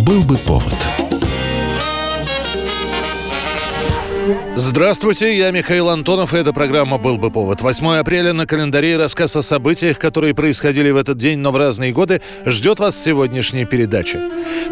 Был бы повод. Здравствуйте, я Михаил Антонов, и эта программа «Был бы повод». 8 апреля на календаре рассказ о событиях, которые происходили в этот день, но в разные годы, ждет вас сегодняшняя передача.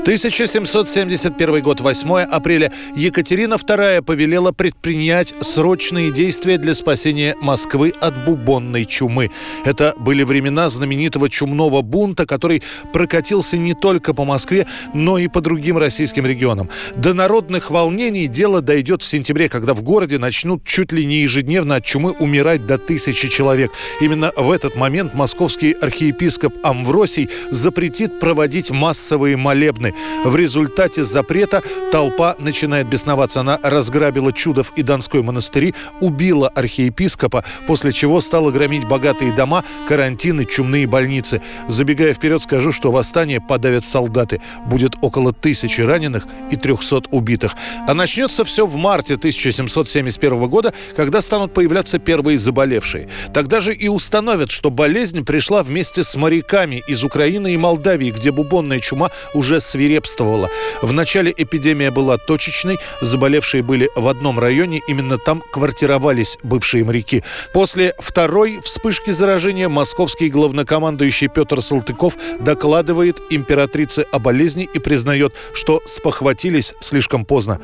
1771 год, 8 апреля, Екатерина II повелела предпринять срочные действия для спасения Москвы от бубонной чумы. Это были времена знаменитого чумного бунта, который прокатился не только по Москве, но и по другим российским регионам. До народных волнений дело дойдет в сентябре, когда в городе начнут чуть ли не ежедневно от чумы умирать до тысячи человек. Именно в этот момент московский архиепископ Амвросий запретит проводить массовые молебны. В результате запрета толпа начинает бесноваться. Она разграбила Чудов и Донской монастыри, убила архиепископа, после чего стала громить богатые дома, карантины, чумные больницы. Забегая вперед, скажу, что восстание подавят солдаты. Будет около тысячи раненых и 300 убитых. А начнется все в марте 1700 1771 года, когда станут появляться первые заболевшие. Тогда же и установят, что болезнь пришла вместе с моряками из Украины и Молдавии, где бубонная чума уже свирепствовала. В начале эпидемия была точечной, заболевшие были в одном районе, именно там квартировались бывшие моряки. После второй вспышки заражения московский главнокомандующий Петр Салтыков докладывает императрице о болезни и признает, что спохватились слишком поздно.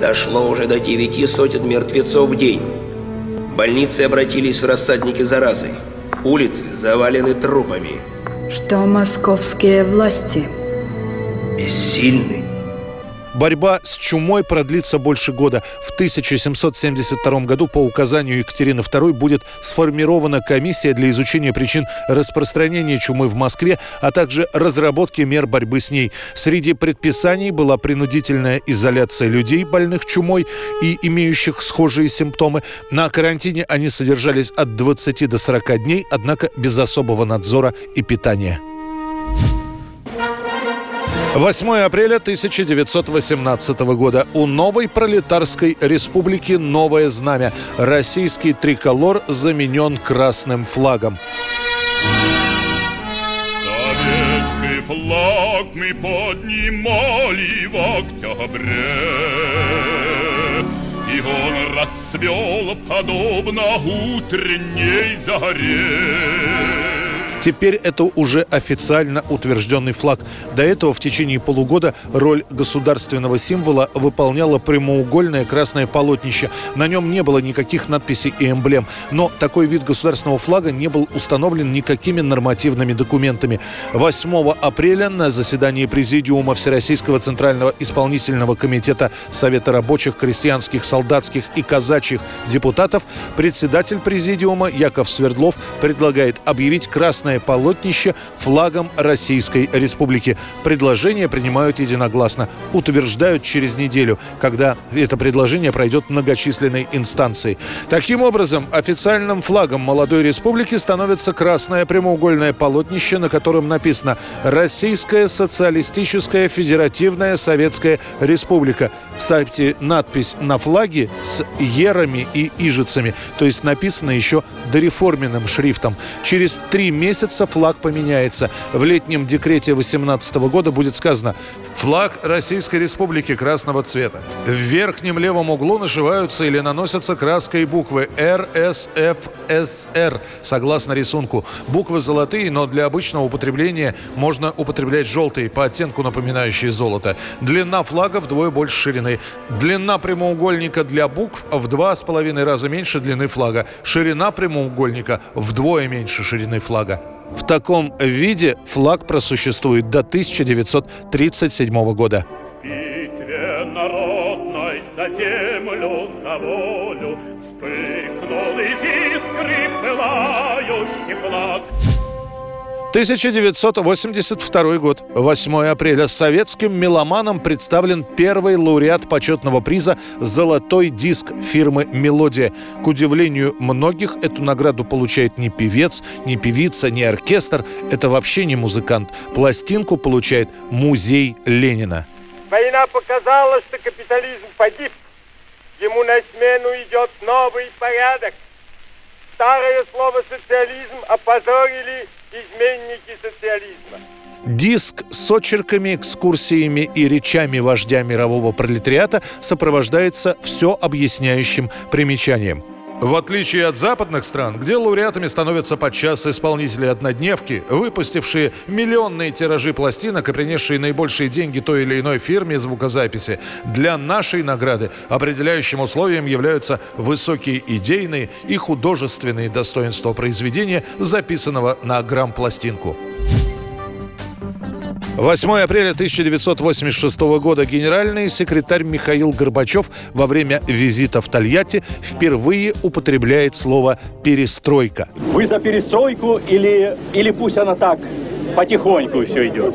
Дошло уже до девяти сотен мертвецов в день. Больницы обратились в рассадники заразы. Улицы завалены трупами. Что московские власти? Бессильны. Борьба с чумой продлится больше года. В 1772 году по указанию Екатерины II будет сформирована комиссия для изучения причин распространения чумы в Москве, а также разработки мер борьбы с ней. Среди предписаний была принудительная изоляция людей, больных чумой и имеющих схожие симптомы. На карантине они содержались от 20 до 40 дней, однако без особого надзора и питания. 8 апреля 1918 года. У новой пролетарской республики новое знамя. Российский триколор заменен красным флагом. Советский флаг мы поднимали в октябре, И он расцвел подобно утренней заре. Теперь это уже официально утвержденный флаг. До этого в течение полугода роль государственного символа выполняло прямоугольное красное полотнище. На нем не было никаких надписей и эмблем. Но такой вид государственного флага не был установлен никакими нормативными документами. 8 апреля на заседании Президиума Всероссийского Центрального исполнительного комитета Совета рабочих, крестьянских, солдатских и казачьих депутатов председатель Президиума Яков Свердлов предлагает объявить красное красное полотнище флагом Российской Республики. Предложение принимают единогласно. Утверждают через неделю, когда это предложение пройдет многочисленной инстанции. Таким образом, официальным флагом молодой республики становится красное прямоугольное полотнище, на котором написано «Российская социалистическая федеративная советская республика». Кстати, надпись на флаге с ерами и ижицами, то есть написано еще дореформенным шрифтом. Через три месяца флаг поменяется. В летнем декрете 2018 года будет сказано Флаг Российской Республики красного цвета. В верхнем левом углу нашиваются или наносятся краской буквы Р, С, Ф, С, Р, согласно рисунку. Буквы золотые, но для обычного употребления можно употреблять желтые, по оттенку напоминающие золото. Длина флага вдвое больше ширины. Длина прямоугольника для букв в два с половиной раза меньше длины флага. Ширина прямоугольника вдвое меньше ширины флага. В таком виде флаг просуществует до 1937 года. битве народной за землю, за волю Вспыхнул из искры пылающий флаг 1982 год, 8 апреля. Советским меломанам представлен первый лауреат почетного приза «Золотой диск» фирмы «Мелодия». К удивлению многих, эту награду получает не певец, не певица, не оркестр. Это вообще не музыкант. Пластинку получает музей Ленина. Война показала, что капитализм погиб. Ему на смену идет новый порядок. Старое слово «социализм» опозорили изменники социализма. Диск с очерками, экскурсиями и речами вождя мирового пролетариата сопровождается все объясняющим примечанием – в отличие от западных стран, где лауреатами становятся подчас исполнители однодневки, выпустившие миллионные тиражи пластинок и принесшие наибольшие деньги той или иной фирме звукозаписи, для нашей награды определяющим условием являются высокие идейные и художественные достоинства произведения, записанного на грамм-пластинку. 8 апреля 1986 года генеральный секретарь Михаил Горбачев во время визита в Тольятти впервые употребляет слово «перестройка». Вы за перестройку или, или пусть она так потихоньку все идет?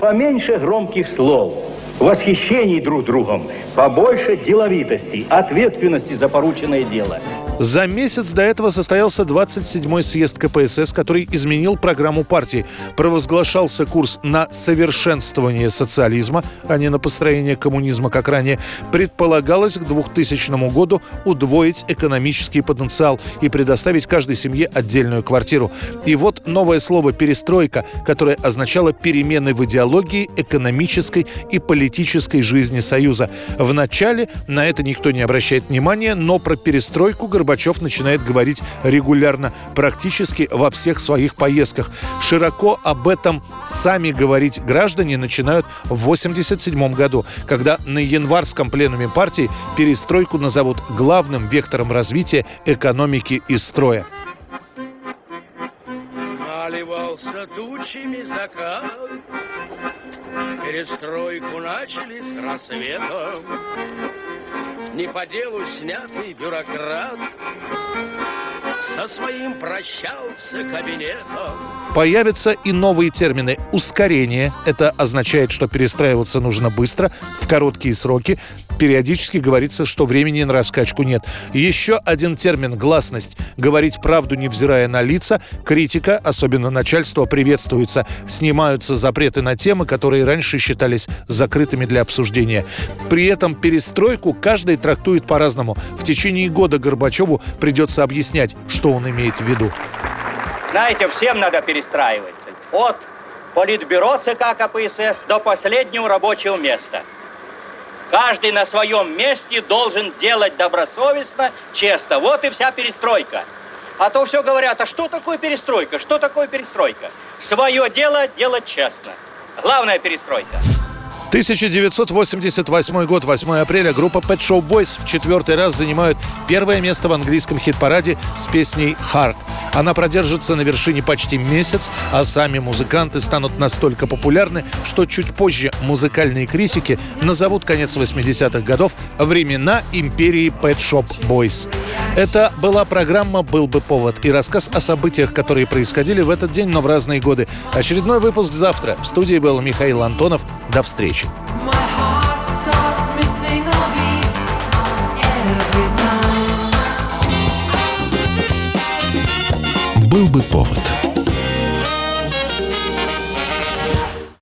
Поменьше громких слов, восхищений друг другом, побольше деловитости, ответственности за порученное дело – за месяц до этого состоялся 27-й съезд КПСС, который изменил программу партии. Провозглашался курс на совершенствование социализма, а не на построение коммунизма, как ранее. Предполагалось к 2000 году удвоить экономический потенциал и предоставить каждой семье отдельную квартиру. И вот новое слово «перестройка», которое означало перемены в идеологии, экономической и политической жизни Союза. Вначале на это никто не обращает внимания, но про перестройку Горбачев начинает говорить регулярно, практически во всех своих поездках. Широко об этом сами говорить граждане начинают в 1987 году, когда на январском пленуме партии перестройку назовут главным вектором развития экономики и строя. Наливался тучами закат, Перестройку начали с рассветом не по делу снятый бюрократ со своим прощался кабинетом. Появятся и новые термины. Ускорение – это означает, что перестраиваться нужно быстро, в короткие сроки. Периодически говорится, что времени на раскачку нет. Еще один термин – гласность. Говорить правду, невзирая на лица. Критика, особенно начальство, приветствуется. Снимаются запреты на темы, которые раньше считались закрытыми для обсуждения. При этом перестройку каждый трактует по-разному. В течение года Горбачеву придется объяснять, что он имеет в виду. Знаете, всем надо перестраиваться. От политбюро ЦК КПСС до последнего рабочего места. Каждый на своем месте должен делать добросовестно, честно. Вот и вся перестройка. А то все говорят, а что такое перестройка? Что такое перестройка? Свое дело делать честно. Главная перестройка. 1988 год, 8 апреля, группа Pet Show Boys в четвертый раз занимают первое место в английском хит-параде с песней «Heart». Она продержится на вершине почти месяц, а сами музыканты станут настолько популярны, что чуть позже музыкальные критики назовут конец 80-х годов времена империи Pet Shop Boys. Это была программа «Был бы повод» и рассказ о событиях, которые происходили в этот день, но в разные годы. Очередной выпуск завтра. В студии был Михаил Антонов. До встречи. Был бы повод.